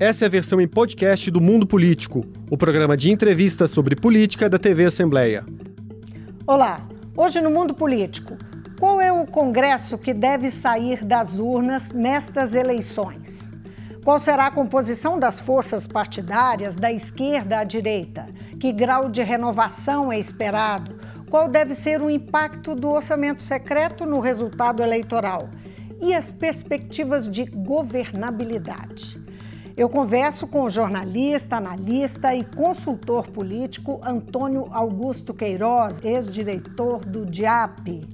Essa é a versão em podcast do Mundo Político, o programa de entrevistas sobre política da TV Assembleia. Olá, hoje no Mundo Político, qual é o Congresso que deve sair das urnas nestas eleições? Qual será a composição das forças partidárias da esquerda à direita? Que grau de renovação é esperado? Qual deve ser o impacto do orçamento secreto no resultado eleitoral? E as perspectivas de governabilidade? Eu converso com o jornalista, analista e consultor político Antônio Augusto Queiroz, ex-diretor do DIAP.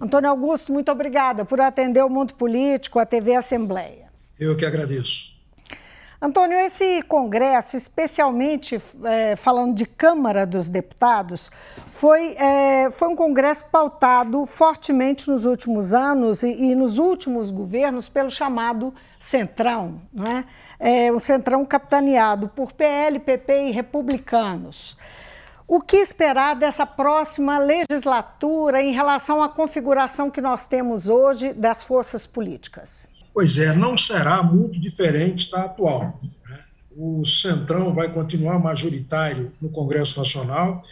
Antônio Augusto, muito obrigada por atender o Mundo Político, a TV Assembleia. Eu que agradeço. Antônio, esse congresso, especialmente é, falando de Câmara dos Deputados, foi, é, foi um congresso pautado fortemente nos últimos anos e, e nos últimos governos pelo chamado Centrão, não é? é? o Centrão capitaneado por PL, PP e republicanos. O que esperar dessa próxima legislatura em relação à configuração que nós temos hoje das forças políticas? Pois é, não será muito diferente da atual. Né? O Centrão vai continuar majoritário no Congresso Nacional.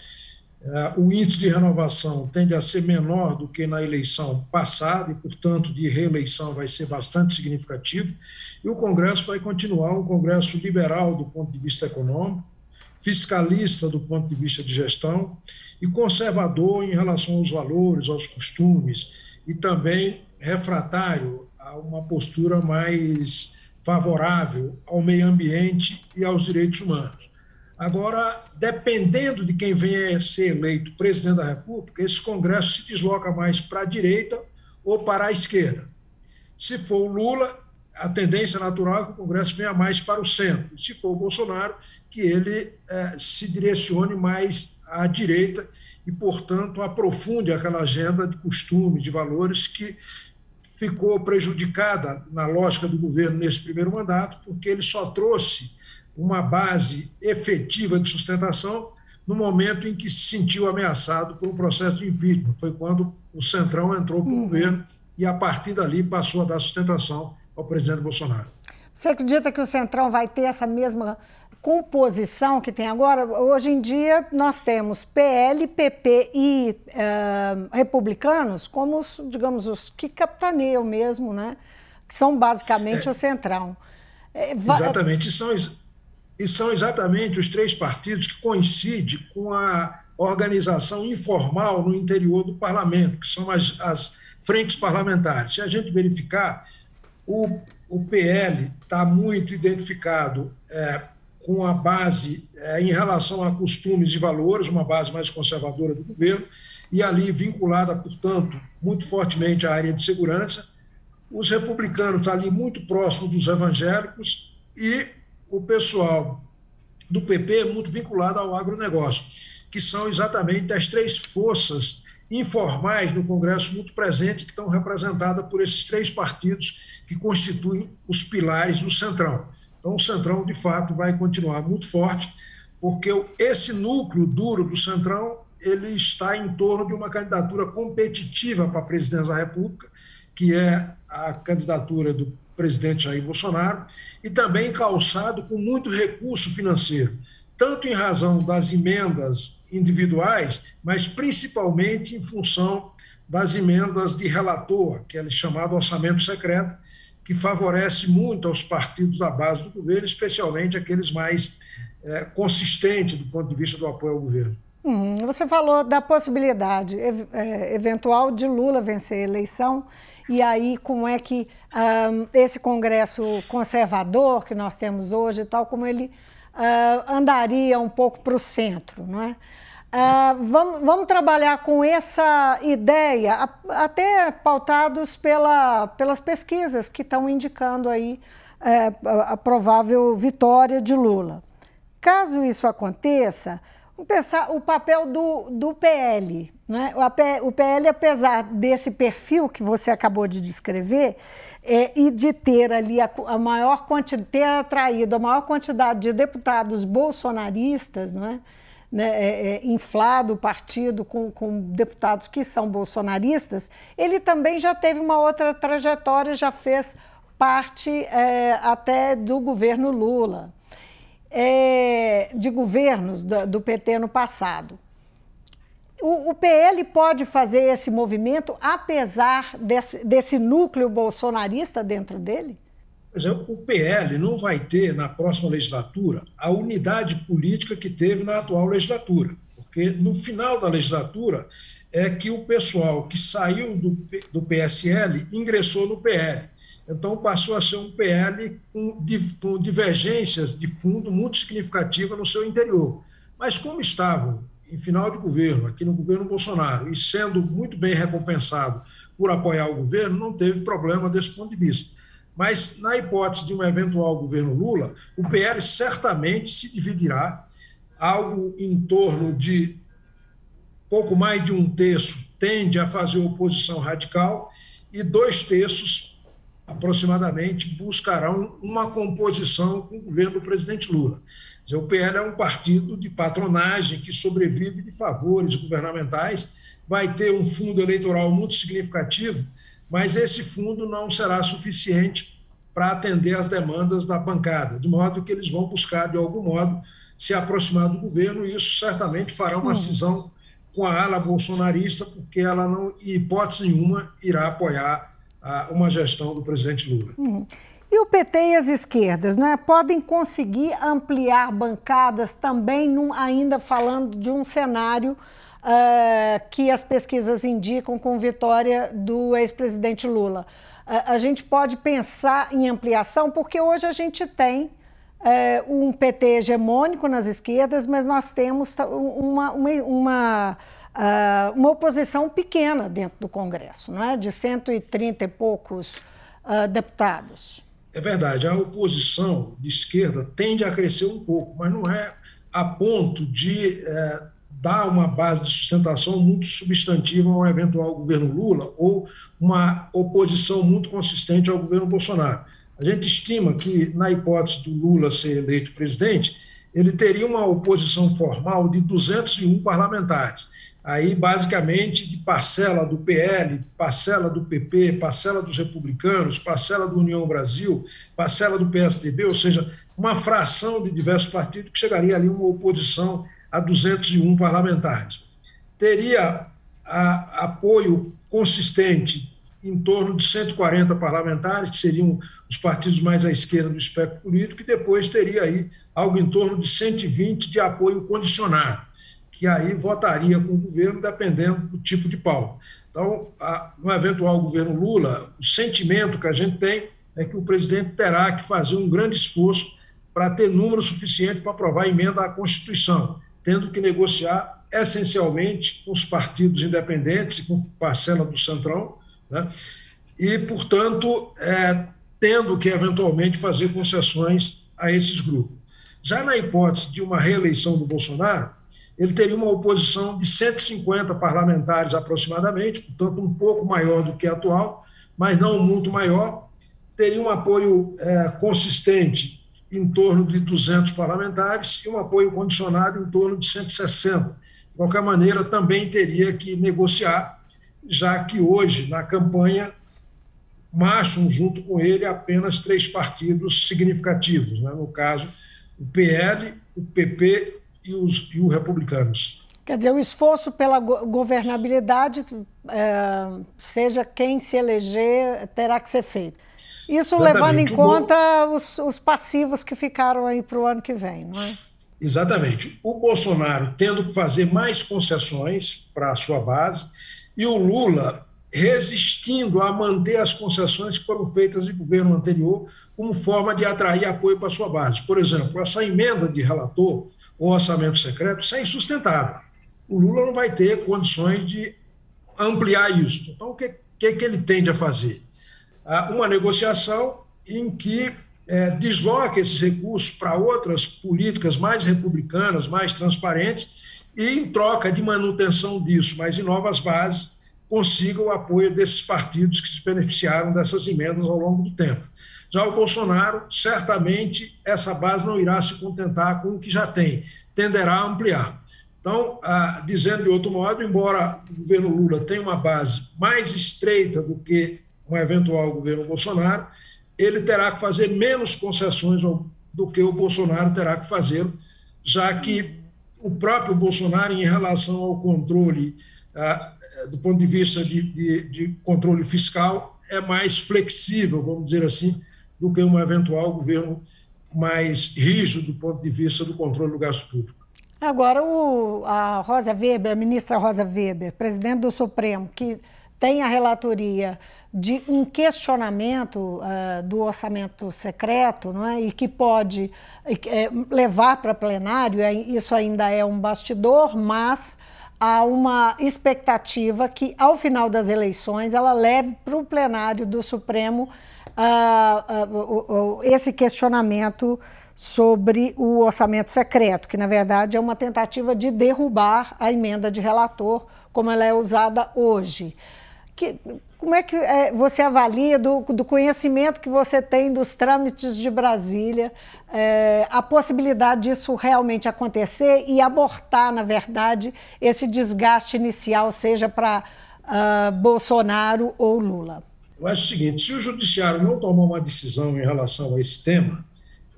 É, o índice de renovação tende a ser menor do que na eleição passada e, portanto, de reeleição vai ser bastante significativo. E o Congresso vai continuar um Congresso liberal do ponto de vista econômico, fiscalista do ponto de vista de gestão e conservador em relação aos valores, aos costumes e também refratário a uma postura mais favorável ao meio ambiente e aos direitos humanos. Agora, dependendo de quem venha a ser eleito presidente da República, esse Congresso se desloca mais para a direita ou para a esquerda. Se for o Lula, a tendência natural é que o Congresso venha mais para o centro. Se for o Bolsonaro, que ele eh, se direcione mais à direita e, portanto, aprofunde aquela agenda de costumes, de valores que ficou prejudicada na lógica do governo nesse primeiro mandato, porque ele só trouxe uma base efetiva de sustentação no momento em que se sentiu ameaçado por um processo de impeachment. Foi quando o Centrão entrou para o uhum. governo e, a partir dali, passou a dar sustentação ao presidente Bolsonaro. Você acredita que o Centrão vai ter essa mesma composição que tem agora, hoje em dia nós temos PL, PP e uh, republicanos como os, digamos, os que capitaneiam mesmo, né? Que são basicamente é, o centrão. É, exatamente, são, e são exatamente os três partidos que coincidem com a organização informal no interior do parlamento, que são as, as frentes parlamentares. Se a gente verificar, o, o PL está muito identificado é, com a base é, em relação a costumes e valores, uma base mais conservadora do governo, e ali vinculada, portanto, muito fortemente à área de segurança. Os republicanos estão ali muito próximo dos evangélicos e o pessoal do PP muito vinculado ao agronegócio, que são exatamente as três forças informais no Congresso muito presentes que estão representadas por esses três partidos que constituem os pilares do Centrão. Então, o Centrão, de fato, vai continuar muito forte, porque esse núcleo duro do Centrão ele está em torno de uma candidatura competitiva para a presidência da República, que é a candidatura do presidente Jair Bolsonaro, e também calçado com muito recurso financeiro, tanto em razão das emendas individuais, mas principalmente em função das emendas de relator, que é chamado orçamento secreto, que favorece muito aos partidos da base do governo, especialmente aqueles mais é, consistentes do ponto de vista do apoio ao governo. Hum, você falou da possibilidade é, eventual de Lula vencer a eleição, e aí como é que um, esse Congresso conservador que nós temos hoje, tal como ele uh, andaria um pouco para o centro, não é? Uh, vamos, vamos, trabalhar com essa ideia, até pautados pela, pelas pesquisas que estão indicando aí é, a provável vitória de Lula. Caso isso aconteça, pensar o papel do, do PL. Né? O PL, apesar desse perfil que você acabou de descrever, é, e de ter ali a, a maior quantidade, ter atraído a maior quantidade de deputados bolsonaristas, não é? Né, é, é, inflado o partido com, com deputados que são bolsonaristas, ele também já teve uma outra trajetória, já fez parte é, até do governo Lula, é, de governos do, do, PT no passado. O, o, PL pode fazer esse movimento apesar desse, desse núcleo bolsonarista dentro dele? Pois é, o PL não vai ter na próxima legislatura a unidade política que teve na atual legislatura, porque no final da legislatura é que o pessoal que saiu do, do PSL ingressou no PL. Então passou a ser um PL com, com divergências de fundo muito significativas no seu interior. Mas como estavam em final de governo, aqui no governo Bolsonaro, e sendo muito bem recompensado por apoiar o governo, não teve problema desse ponto de vista. Mas, na hipótese de um eventual governo Lula, o PL certamente se dividirá, algo em torno de pouco mais de um terço tende a fazer oposição radical e dois terços, aproximadamente, buscarão uma composição com o governo do presidente Lula. O PL é um partido de patronagem que sobrevive de favores governamentais, vai ter um fundo eleitoral muito significativo mas esse fundo não será suficiente para atender às demandas da bancada, de modo que eles vão buscar, de algum modo, se aproximar do governo, e isso certamente fará uma uhum. cisão com a ala bolsonarista, porque ela não, em hipótese nenhuma, irá apoiar a, uma gestão do presidente Lula. Uhum. E o PT e as esquerdas né, podem conseguir ampliar bancadas também, num, ainda falando de um cenário uh, que as pesquisas indicam com vitória do ex-presidente Lula. Uh, a gente pode pensar em ampliação, porque hoje a gente tem uh, um PT hegemônico nas esquerdas, mas nós temos uma, uma, uma Uh, uma oposição pequena dentro do Congresso, não é? de 130 e poucos uh, deputados. É verdade, a oposição de esquerda tende a crescer um pouco, mas não é a ponto de eh, dá uma base de sustentação muito substantiva a um eventual governo Lula ou uma oposição muito consistente ao governo Bolsonaro. A gente estima que, na hipótese do Lula ser eleito presidente, ele teria uma oposição formal de 201 parlamentares. Aí, basicamente, de parcela do PL, parcela do PP, parcela dos republicanos, parcela do União Brasil, parcela do PSDB, ou seja, uma fração de diversos partidos que chegaria ali uma oposição a 201 parlamentares. Teria a, apoio consistente em torno de 140 parlamentares, que seriam os partidos mais à esquerda do espectro político, e depois teria aí algo em torno de 120 de apoio condicionado, que aí votaria com o governo dependendo do tipo de pau. Então, a, no eventual governo Lula, o sentimento que a gente tem é que o presidente terá que fazer um grande esforço para ter número suficiente para aprovar a emenda à Constituição tendo que negociar essencialmente com os partidos independentes e com parcela do Centrão, né? e, portanto, é, tendo que eventualmente fazer concessões a esses grupos. Já na hipótese de uma reeleição do Bolsonaro, ele teria uma oposição de 150 parlamentares aproximadamente, portanto, um pouco maior do que a atual, mas não muito maior, teria um apoio é, consistente em torno de 200 parlamentares e um apoio condicionado em torno de 160. De qualquer maneira, também teria que negociar, já que hoje, na campanha, marcham junto com ele apenas três partidos significativos, né? no caso, o PL, o PP e os e os republicanos. Quer dizer, o esforço pela governabilidade, é, seja quem se eleger, terá que ser feito. Isso Exatamente. levando em conta os, os passivos que ficaram aí para o ano que vem, não é? Exatamente. O Bolsonaro tendo que fazer mais concessões para a sua base e o Lula resistindo a manter as concessões que foram feitas no governo anterior como forma de atrair apoio para a sua base. Por exemplo, essa emenda de relator ou orçamento secreto, isso é insustentável. O Lula não vai ter condições de ampliar isso. Então, o que, que, que ele tende a fazer? Uma negociação em que é, desloque esses recursos para outras políticas mais republicanas, mais transparentes, e em troca de manutenção disso, mas em novas bases, consiga o apoio desses partidos que se beneficiaram dessas emendas ao longo do tempo. Já o Bolsonaro, certamente, essa base não irá se contentar com o que já tem, tenderá a ampliar. Então, ah, dizendo de outro modo, embora o governo Lula tenha uma base mais estreita do que um eventual governo Bolsonaro, ele terá que fazer menos concessões do que o Bolsonaro terá que fazer, já que o próprio Bolsonaro, em relação ao controle, ah, do ponto de vista de, de, de controle fiscal, é mais flexível, vamos dizer assim, do que um eventual governo mais rígido do ponto de vista do controle do gasto público. Agora, o, a Rosa Weber, a ministra Rosa Weber, presidente do Supremo, que tem a relatoria de um questionamento uh, do orçamento secreto não é? e que pode é, levar para plenário, é, isso ainda é um bastidor, mas há uma expectativa que, ao final das eleições, ela leve para o plenário do Supremo uh, uh, esse questionamento sobre o orçamento secreto, que na verdade é uma tentativa de derrubar a emenda de relator como ela é usada hoje. Que, como é que é, você avalia do, do, conhecimento que você tem dos trâmites de Brasília, é, a possibilidade disso realmente acontecer e abortar, na verdade, esse desgaste inicial, seja para uh, Bolsonaro ou Lula? Eu acho o seguinte: se o Judiciário não tomar uma decisão em relação a esse tema,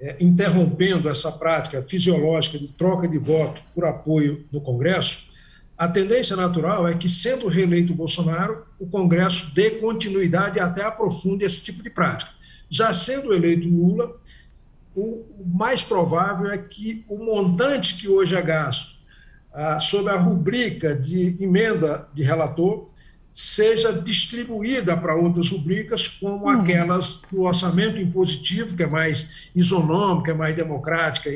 é, interrompendo essa prática fisiológica de troca de voto por apoio no Congresso, a tendência natural é que, sendo reeleito Bolsonaro, o Congresso dê continuidade e até aprofunde esse tipo de prática. Já sendo eleito Lula, o mais provável é que o montante que hoje é gasto ah, sob a rubrica de emenda de relator seja distribuída para outras rubricas, como uhum. aquelas do orçamento impositivo, que é mais isonômica, é mais democrática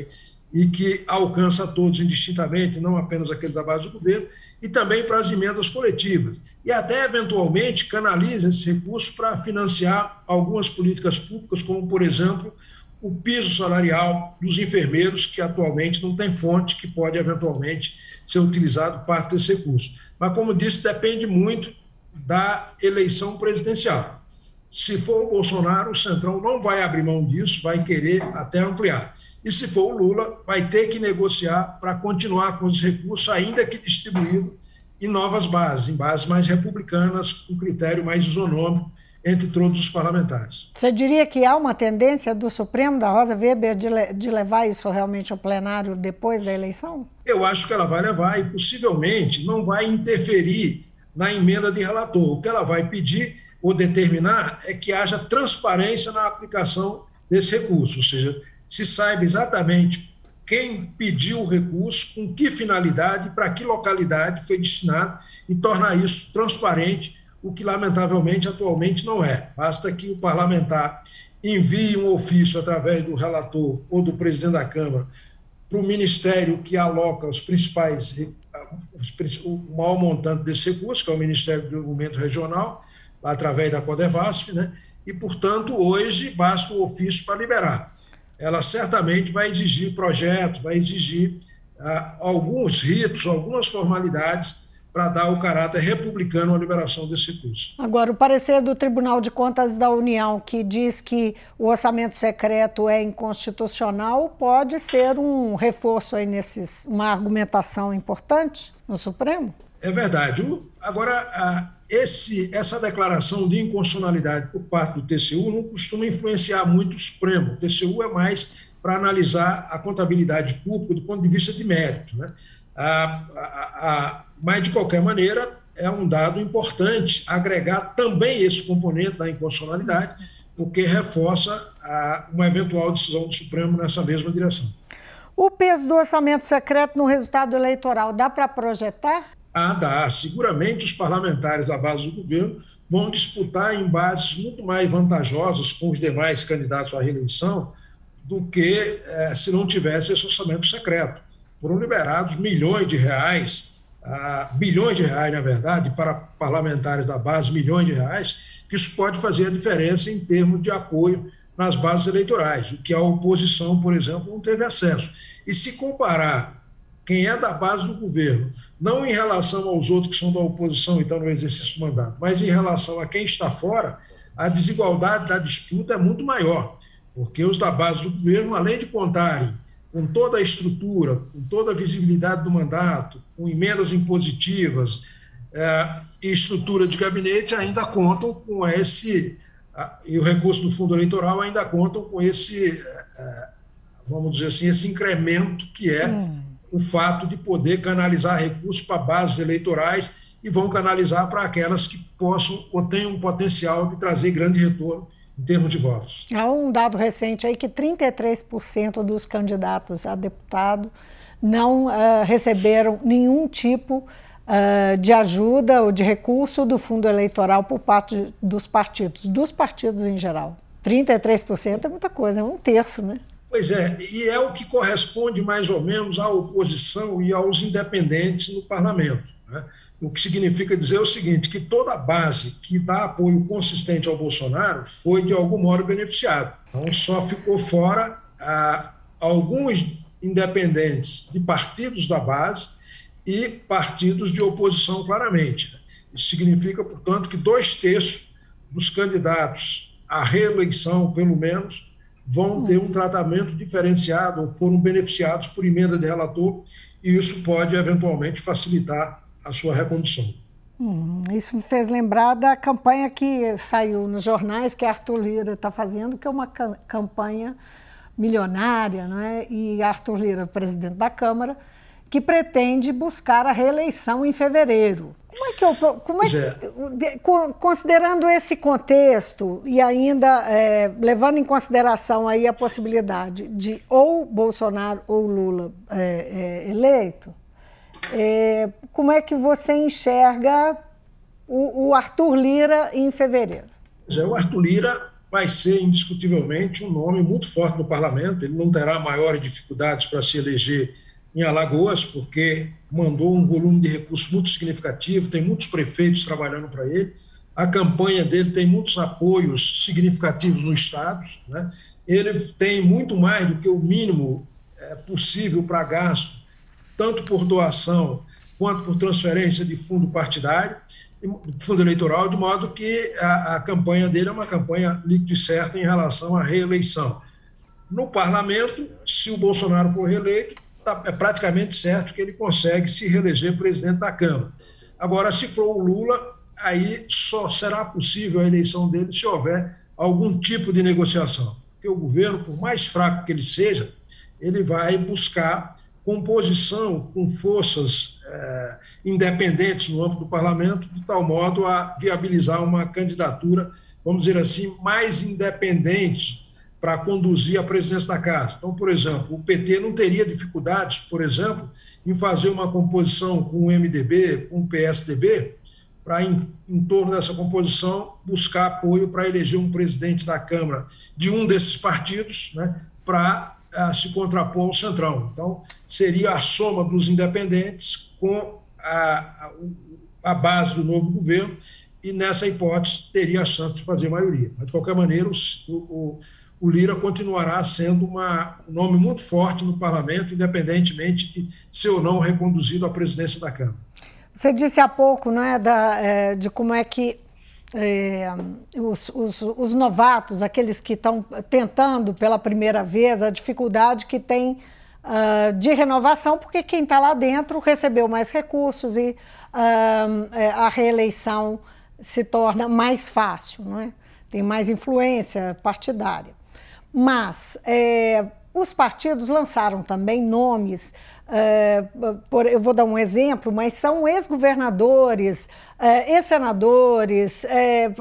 e, que alcança todos indistintamente, não apenas aqueles da base do governo, e também para as emendas coletivas. E até, eventualmente, canaliza esse recurso para financiar algumas políticas públicas, como, por exemplo, o piso salarial dos enfermeiros, que atualmente não tem fonte, que pode, eventualmente, ser utilizado parte desse recurso. Mas, como disse, depende muito da eleição presidencial. Se for o Bolsonaro, o Centrão não vai abrir mão disso, vai querer até ampliar. E se for o Lula, vai ter que negociar para continuar com os recursos, ainda que distribuído em novas bases, em bases mais republicanas, com critério mais isonômico entre todos os parlamentares. Você diria que há uma tendência do Supremo, da Rosa Weber, de, le de levar isso realmente ao plenário depois da eleição? Eu acho que ela vai levar e possivelmente não vai interferir na emenda de relator. O que ela vai pedir ou determinar é que haja transparência na aplicação desse recurso, ou seja, se saiba exatamente quem pediu o recurso, com que finalidade, para que localidade foi destinado e tornar isso transparente, o que lamentavelmente atualmente não é. Basta que o parlamentar envie um ofício através do relator ou do presidente da Câmara para o ministério que aloca os principais o maior montante desse recurso, que é o Ministério do Desenvolvimento Regional, através da Codevasf, né? e, portanto, hoje basta o ofício para liberar. Ela certamente vai exigir projetos, vai exigir ah, alguns ritos, algumas formalidades para dar o caráter republicano à liberação desse recurso. Agora, o parecer do Tribunal de Contas da União, que diz que o orçamento secreto é inconstitucional, pode ser um reforço aí nesses, uma argumentação importante no Supremo? É verdade. Agora, esse, essa declaração de inconstitucionalidade por parte do TCU não costuma influenciar muito o Supremo. O TCU é mais para analisar a contabilidade pública do ponto de vista de mérito. Né? Mas, de qualquer maneira, é um dado importante agregar também esse componente da inconstitucionalidade, porque reforça uma eventual decisão do Supremo nessa mesma direção. O peso do orçamento secreto no resultado eleitoral dá para projetar? Ah, dá. Seguramente os parlamentares da base do governo vão disputar em bases muito mais vantajosas com os demais candidatos à reeleição do que eh, se não tivesse esse orçamento secreto. Foram liberados milhões de reais bilhões de reais, na verdade, para parlamentares da base, milhões de reais, que isso pode fazer a diferença em termos de apoio nas bases eleitorais, o que a oposição, por exemplo, não teve acesso. E se comparar quem é da base do governo, não em relação aos outros que são da oposição, então no exercício do mandato, mas em relação a quem está fora, a desigualdade da disputa é muito maior, porque os da base do governo, além de contarem com toda a estrutura, com toda a visibilidade do mandato, com emendas impositivas é, e estrutura de gabinete, ainda contam com esse e o recurso do fundo eleitoral ainda contam com esse, é, é, vamos dizer assim, esse incremento que é hum. O fato de poder canalizar recursos para bases eleitorais e vão canalizar para aquelas que possam ou tenham um potencial de trazer grande retorno em termos de votos. Há um dado recente aí que 33% dos candidatos a deputado não uh, receberam nenhum tipo uh, de ajuda ou de recurso do fundo eleitoral por parte dos partidos, dos partidos em geral. 33% é muita coisa, é um terço, né? Pois é, e é o que corresponde mais ou menos à oposição e aos independentes no parlamento. Né? O que significa dizer o seguinte: que toda a base que dá apoio consistente ao Bolsonaro foi, de algum modo, beneficiada. Então, só ficou fora ah, alguns independentes de partidos da base e partidos de oposição, claramente. Isso significa, portanto, que dois terços dos candidatos à reeleição, pelo menos, vão ter um tratamento diferenciado ou foram beneficiados por emenda de relator, e isso pode, eventualmente, facilitar a sua recondução. Hum, isso me fez lembrar da campanha que saiu nos jornais que Arthur Lira está fazendo, que é uma campanha milionária, não é? E Arthur Lira, presidente da Câmara, que pretende buscar a reeleição em fevereiro. Como é que eu, como é, é. considerando esse contexto e ainda é, levando em consideração aí a possibilidade de ou Bolsonaro ou Lula é, é eleito, é, como é que você enxerga o, o, Arthur Lira em fevereiro? É, o Arthur Lira vai ser indiscutivelmente um nome muito forte no parlamento. Ele não terá maiores dificuldades para se eleger em Alagoas, porque mandou um volume de recursos muito significativo, tem muitos prefeitos trabalhando para ele. A campanha dele tem muitos apoios significativos no Estado. Né? Ele tem muito mais do que o mínimo é, possível para gasto tanto por doação quanto por transferência de fundo partidário, fundo eleitoral, de modo que a, a campanha dele é uma campanha líquida e certa em relação à reeleição. No parlamento, se o Bolsonaro for reeleito, tá, é praticamente certo que ele consegue se reeleger presidente da Câmara. Agora, se for o Lula, aí só será possível a eleição dele se houver algum tipo de negociação. Porque o governo, por mais fraco que ele seja, ele vai buscar composição com forças é, independentes no âmbito do parlamento, de tal modo a viabilizar uma candidatura, vamos dizer assim, mais independente para conduzir a presidência da casa. Então, por exemplo, o PT não teria dificuldades, por exemplo, em fazer uma composição com o MDB, com o PSDB, para, em, em torno dessa composição, buscar apoio para eleger um presidente da Câmara de um desses partidos, né, para a se contrapor ao Centrão. Então, seria a soma dos independentes com a, a base do novo governo, e nessa hipótese teria a chance de fazer maioria. Mas, de qualquer maneira, o, o, o Lira continuará sendo uma, um nome muito forte no parlamento, independentemente de ser ou não reconduzido à presidência da Câmara. Você disse há pouco não é, da, é, de como é que é, os, os, os, novatos, aqueles que estão tentando pela primeira vez, a dificuldade que tem uh, de renovação, porque quem está lá dentro recebeu mais recursos e uh, a reeleição se torna mais fácil, não é? tem mais influência partidária. Mas é, os partidos lançaram também nomes é, por, eu vou dar um exemplo, mas são ex-governadores, é, ex-senadores, é,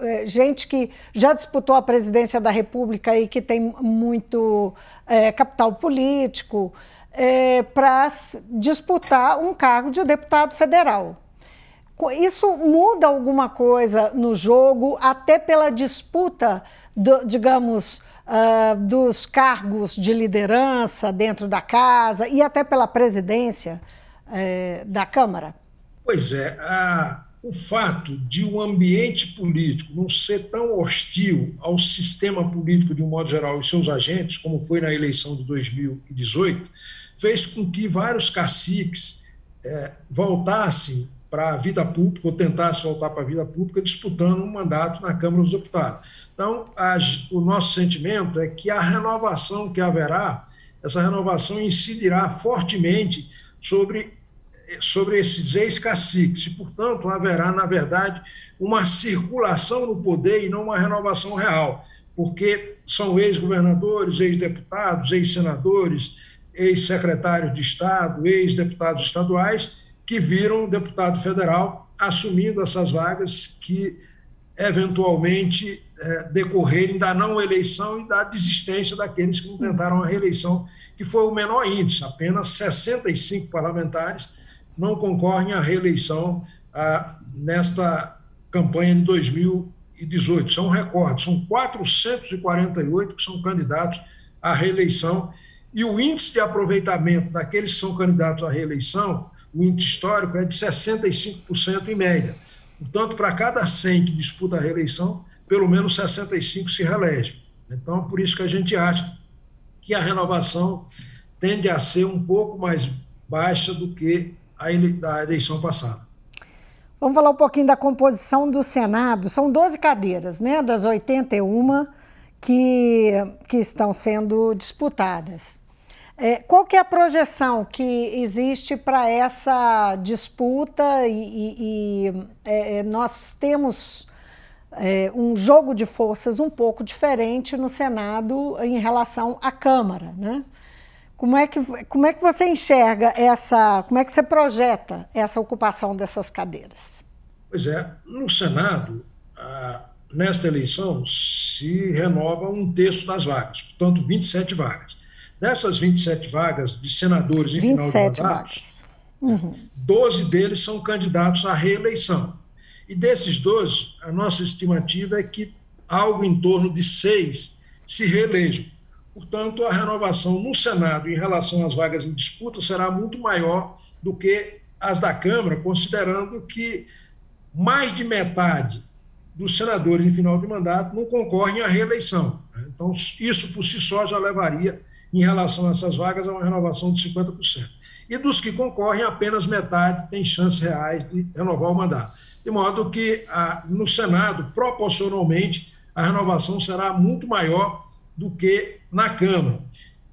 é, gente que já disputou a presidência da República e que tem muito é, capital político, é, para disputar um cargo de deputado federal. Isso muda alguma coisa no jogo, até pela disputa, do, digamos, uh, dos cargos de liderança dentro da casa e até pela presidência uh, da Câmara? Pois é, a, o fato de um ambiente político não ser tão hostil ao sistema político de um modo geral e seus agentes, como foi na eleição de 2018, fez com que vários caciques é, voltassem para a vida pública, ou tentasse voltar para a vida pública, disputando um mandato na Câmara dos Deputados. Então, o nosso sentimento é que a renovação que haverá, essa renovação incidirá fortemente sobre sobre esses ex-caciques. E, portanto, haverá, na verdade, uma circulação no poder e não uma renovação real, porque são ex-governadores, ex-deputados, ex-senadores, ex-secretários de Estado, ex-deputados estaduais, que viram deputado federal assumindo essas vagas que eventualmente é, decorrerem da não eleição e da desistência daqueles que não tentaram a reeleição, que foi o menor índice, apenas 65 parlamentares não concorrem à reeleição nesta campanha de 2018. São recordes, são 448 que são candidatos à reeleição, e o índice de aproveitamento daqueles que são candidatos à reeleição, o índice histórico, é de 65% em média. Portanto, para cada 100 que disputa a reeleição, pelo menos 65 se reelegem. Então, por isso que a gente acha que a renovação tende a ser um pouco mais baixa do que da eleição passada. Vamos falar um pouquinho da composição do Senado. São 12 cadeiras, né, das 81 que, que estão sendo disputadas. É, qual que é a projeção que existe para essa disputa e, e, e é, é, nós temos é, um jogo de forças um pouco diferente no Senado em relação à Câmara, né? Como é, que, como é que você enxerga essa, como é que você projeta essa ocupação dessas cadeiras? Pois é, no Senado, nesta eleição, se renova um terço das vagas, portanto, 27 vagas. Nessas 27 vagas de senadores em final de mandato, vagas. Uhum. 12 deles são candidatos à reeleição. E desses 12, a nossa estimativa é que algo em torno de seis se reelejam. Portanto, a renovação no Senado em relação às vagas em disputa será muito maior do que as da Câmara, considerando que mais de metade dos senadores em final de mandato não concorrem à reeleição. Então, isso por si só já levaria, em relação a essas vagas, a uma renovação de 50%. E dos que concorrem, apenas metade tem chances reais de renovar o mandato. De modo que, no Senado, proporcionalmente, a renovação será muito maior do que na Câmara.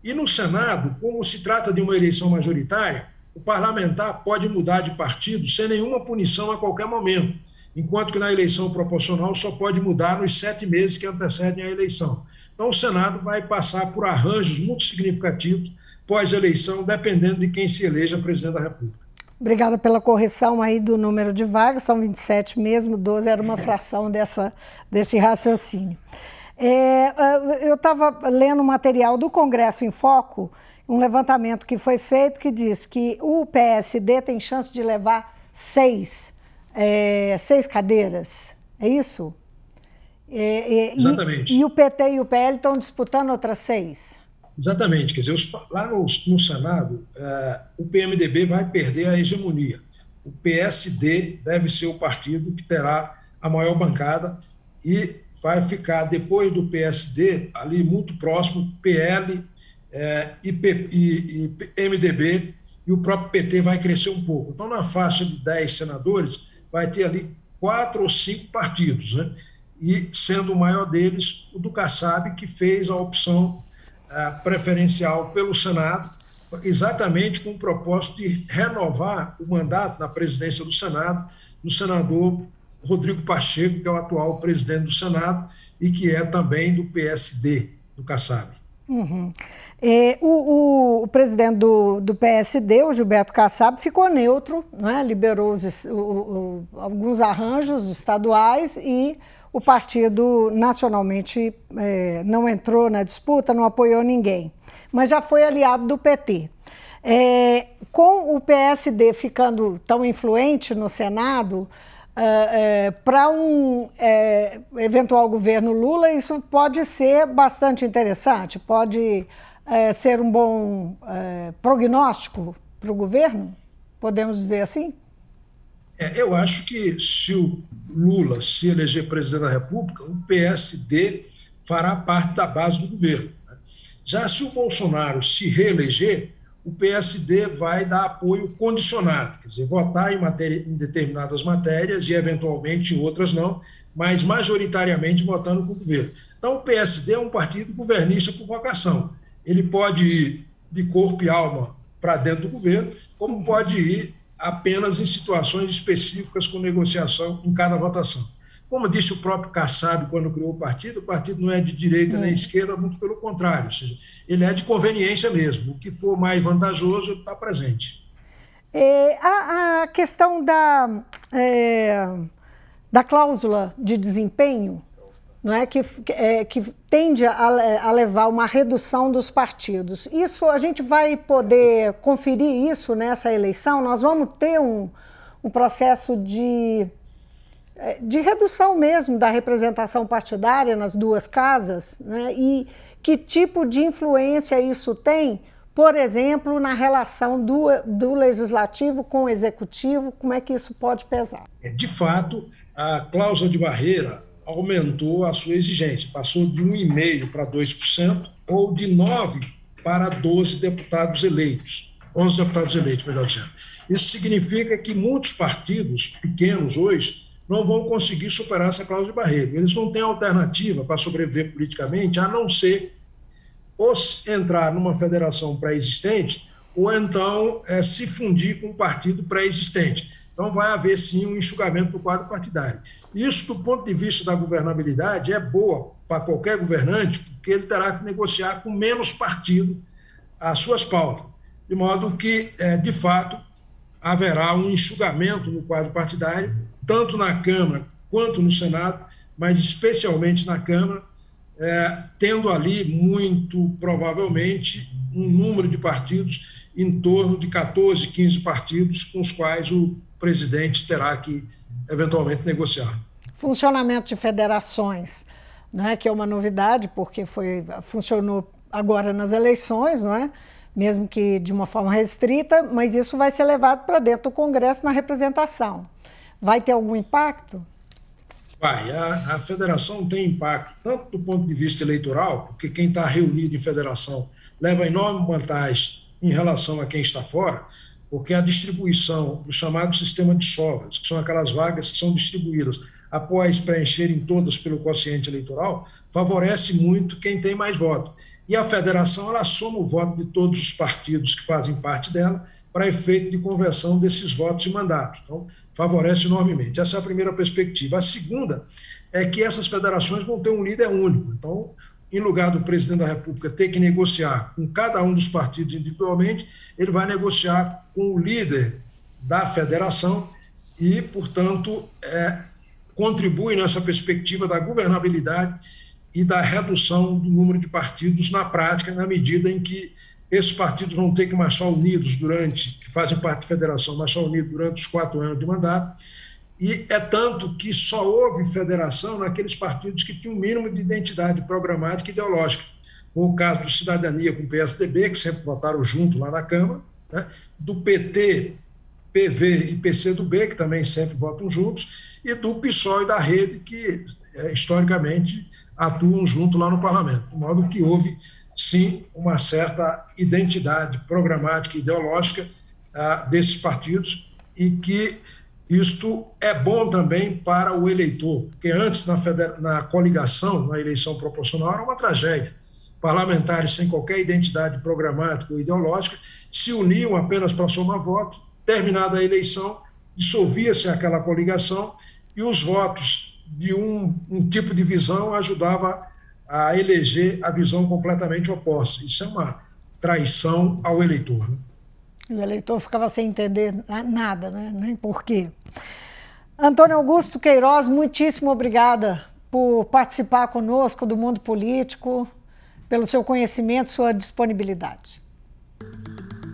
E no Senado, como se trata de uma eleição majoritária, o parlamentar pode mudar de partido sem nenhuma punição a qualquer momento, enquanto que na eleição proporcional só pode mudar nos sete meses que antecedem a eleição. Então, o Senado vai passar por arranjos muito significativos pós-eleição, dependendo de quem se eleja presidente da República. Obrigada pela correção aí do número de vagas, são 27 mesmo, 12 era uma fração dessa, desse raciocínio. É, ah, eu estava lendo um material do Congresso em Foco, um levantamento que foi feito que diz que o PSD tem chance de levar seis, é, seis cadeiras. É isso? É, é Exatamente. E, e, o PT e o PL estão disputando outras seis. Exatamente. Quer dizer, os, lá no, no Senado, é, o PMDB vai perder a hegemonia. O PSD deve ser o partido que terá a maior bancada e vai ficar, depois do PSD, ali muito próximo, PL é, e, e, e, MDB, e o próprio PT vai crescer um pouco. Então, na faixa de 10 senadores, vai ter ali quatro ou cinco partidos, né? E sendo o maior deles o do Kassab, que fez a opção é, preferencial pelo Senado, exatamente com o propósito de renovar o mandato na presidência do Senado do senador Rodrigo Pacheco, que é o atual presidente do Senado e que é também do PSD, do Kassab. Uhum. É, o, o, o, presidente do, do, PSD, o Gilberto Kassab, ficou neutro, é? liberou os, o, alguns arranjos estaduais e o partido nacionalmente é, não entrou na disputa, não apoiou ninguém, mas já foi aliado do PT. É, com o PSD ficando tão influente no Senado, Uh, é, para um é, eventual governo Lula, isso pode ser bastante interessante, pode é, ser um bom é, prognóstico para o governo, podemos dizer assim? É, eu acho que se o Lula se eleger presidente da República, o PSD fará parte da base do governo. Né? Já se o Bolsonaro se reeleger, o PSD vai dar apoio condicionado, quer dizer, votar em, matéria, em determinadas matérias e, eventualmente, em outras não, mas majoritariamente votando com o governo. Então, o PSD é um partido governista por vocação. Ele pode ir de corpo e alma para dentro do governo, como pode ir apenas em situações específicas com negociação em cada votação. Como disse o próprio Kassab quando criou o partido, o partido não é de direita é. nem esquerda, muito pelo contrário, ou seja, ele é de conveniência mesmo. O que for mais vantajoso, está presente. É, a, a, questão da, é, da cláusula de desempenho, não é que, é, que tende a, a, levar uma redução dos partidos. Isso a gente vai poder conferir isso nessa eleição. Nós vamos ter um, um processo de é, de redução mesmo da representação partidária nas duas casas, né? e que tipo de influência isso tem, por exemplo, na relação do, do legislativo com o executivo, como é que isso pode pesar? É, de fato, a cláusula de barreira aumentou a sua exigência, passou de 1,5% para 2%, ou de 9% para 12 deputados eleitos, 11 deputados eleitos, melhor dizendo. Isso significa que muitos partidos pequenos hoje não vão conseguir superar essa cláusula de barreira. Eles não têm alternativa para sobreviver politicamente a não ser ou entrar numa federação pré-existente ou então é, se fundir com um partido pré-existente. Então, vai haver sim um enxugamento do quadro partidário. Isso, do ponto de vista da governabilidade, é boa para qualquer governante, porque ele terá que negociar com menos partido as suas pautas, de modo que, é, de fato, haverá um enxugamento no quadro partidário tanto na Câmara quanto no Senado, mas especialmente na Câmara, é, tendo ali muito provavelmente um número de partidos em torno de 14, 15 partidos com os quais o presidente terá que eventualmente negociar. Funcionamento de federações, né, que é uma novidade, porque foi, funcionou agora nas eleições, não é? mesmo que de uma forma restrita, mas isso vai ser levado para dentro do Congresso na representação vai ter algum impacto? Vai. A, a federação tem impacto, tanto do ponto de vista eleitoral, porque quem está reunido em federação leva enorme vantagem em relação a quem está fora, porque a distribuição do chamado sistema de sobras, que são aquelas vagas que são distribuídas após preencherem todas pelo quociente eleitoral, favorece muito quem tem mais voto. E a federação ela soma o voto de todos os partidos que fazem parte dela para efeito de conversão desses votos em mandato. Então, favorece enormemente. Essa é a primeira perspectiva. A segunda é que essas federações vão ter um líder único. Então, em lugar do presidente da República ter que negociar com cada um dos partidos individualmente, ele vai negociar com o líder da federação e, portanto, é, contribui nessa perspectiva da governabilidade e da redução do número de partidos na prática, na medida em que esses partidos vão ter que marchar unidos durante, que fazem parte da federação, marchar unidos durante os quatro anos de mandato. E é tanto que só houve federação naqueles partidos que tinham um mínimo de identidade programática e ideológica. Foi o caso do Cidadania com o PSDB, que sempre votaram junto lá na Câmara, né? do PT, PV e PCdoB, que também sempre votam juntos, e do PSOL e da Rede, que é, historicamente atuam junto lá no parlamento. De modo que houve sim uma certa identidade programática e ideológica ah, desses partidos e que isto é bom também para o eleitor, porque antes na, na coligação, na eleição proporcional, era uma tragédia. Parlamentares sem qualquer identidade programática ou ideológica se uniam apenas para somar votos, terminada a eleição, dissolvia-se aquela coligação e os votos de um, um tipo de visão ajudava a eleger a visão completamente oposta. Isso é uma traição ao eleitor. Né? O eleitor ficava sem entender nada, né? nem por quê. Antônio Augusto Queiroz, muitíssimo obrigada por participar conosco do mundo político, pelo seu conhecimento, sua disponibilidade.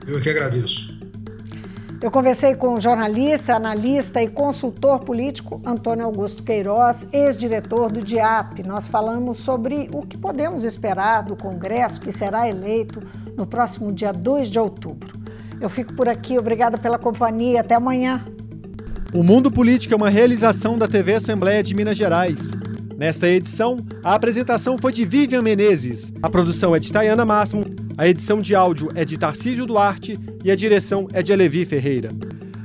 Eu que agradeço. Eu conversei com o jornalista, analista e consultor político Antônio Augusto Queiroz, ex-diretor do DIAP. Nós falamos sobre o que podemos esperar do Congresso que será eleito no próximo dia 2 de outubro. Eu fico por aqui, obrigada pela companhia, até amanhã. O Mundo Político é uma realização da TV Assembleia de Minas Gerais. Nesta edição, a apresentação foi de Vivian Menezes, a produção é de Tayana Máximo, a edição de áudio é de Tarcísio Duarte e a direção é de Alevi Ferreira.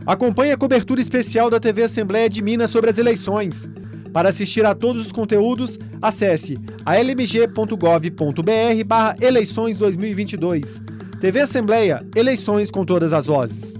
Acompanhe a cobertura especial da TV Assembleia de Minas sobre as eleições. Para assistir a todos os conteúdos, acesse almg.gov.br barra eleições 2022. TV Assembleia, eleições com todas as vozes.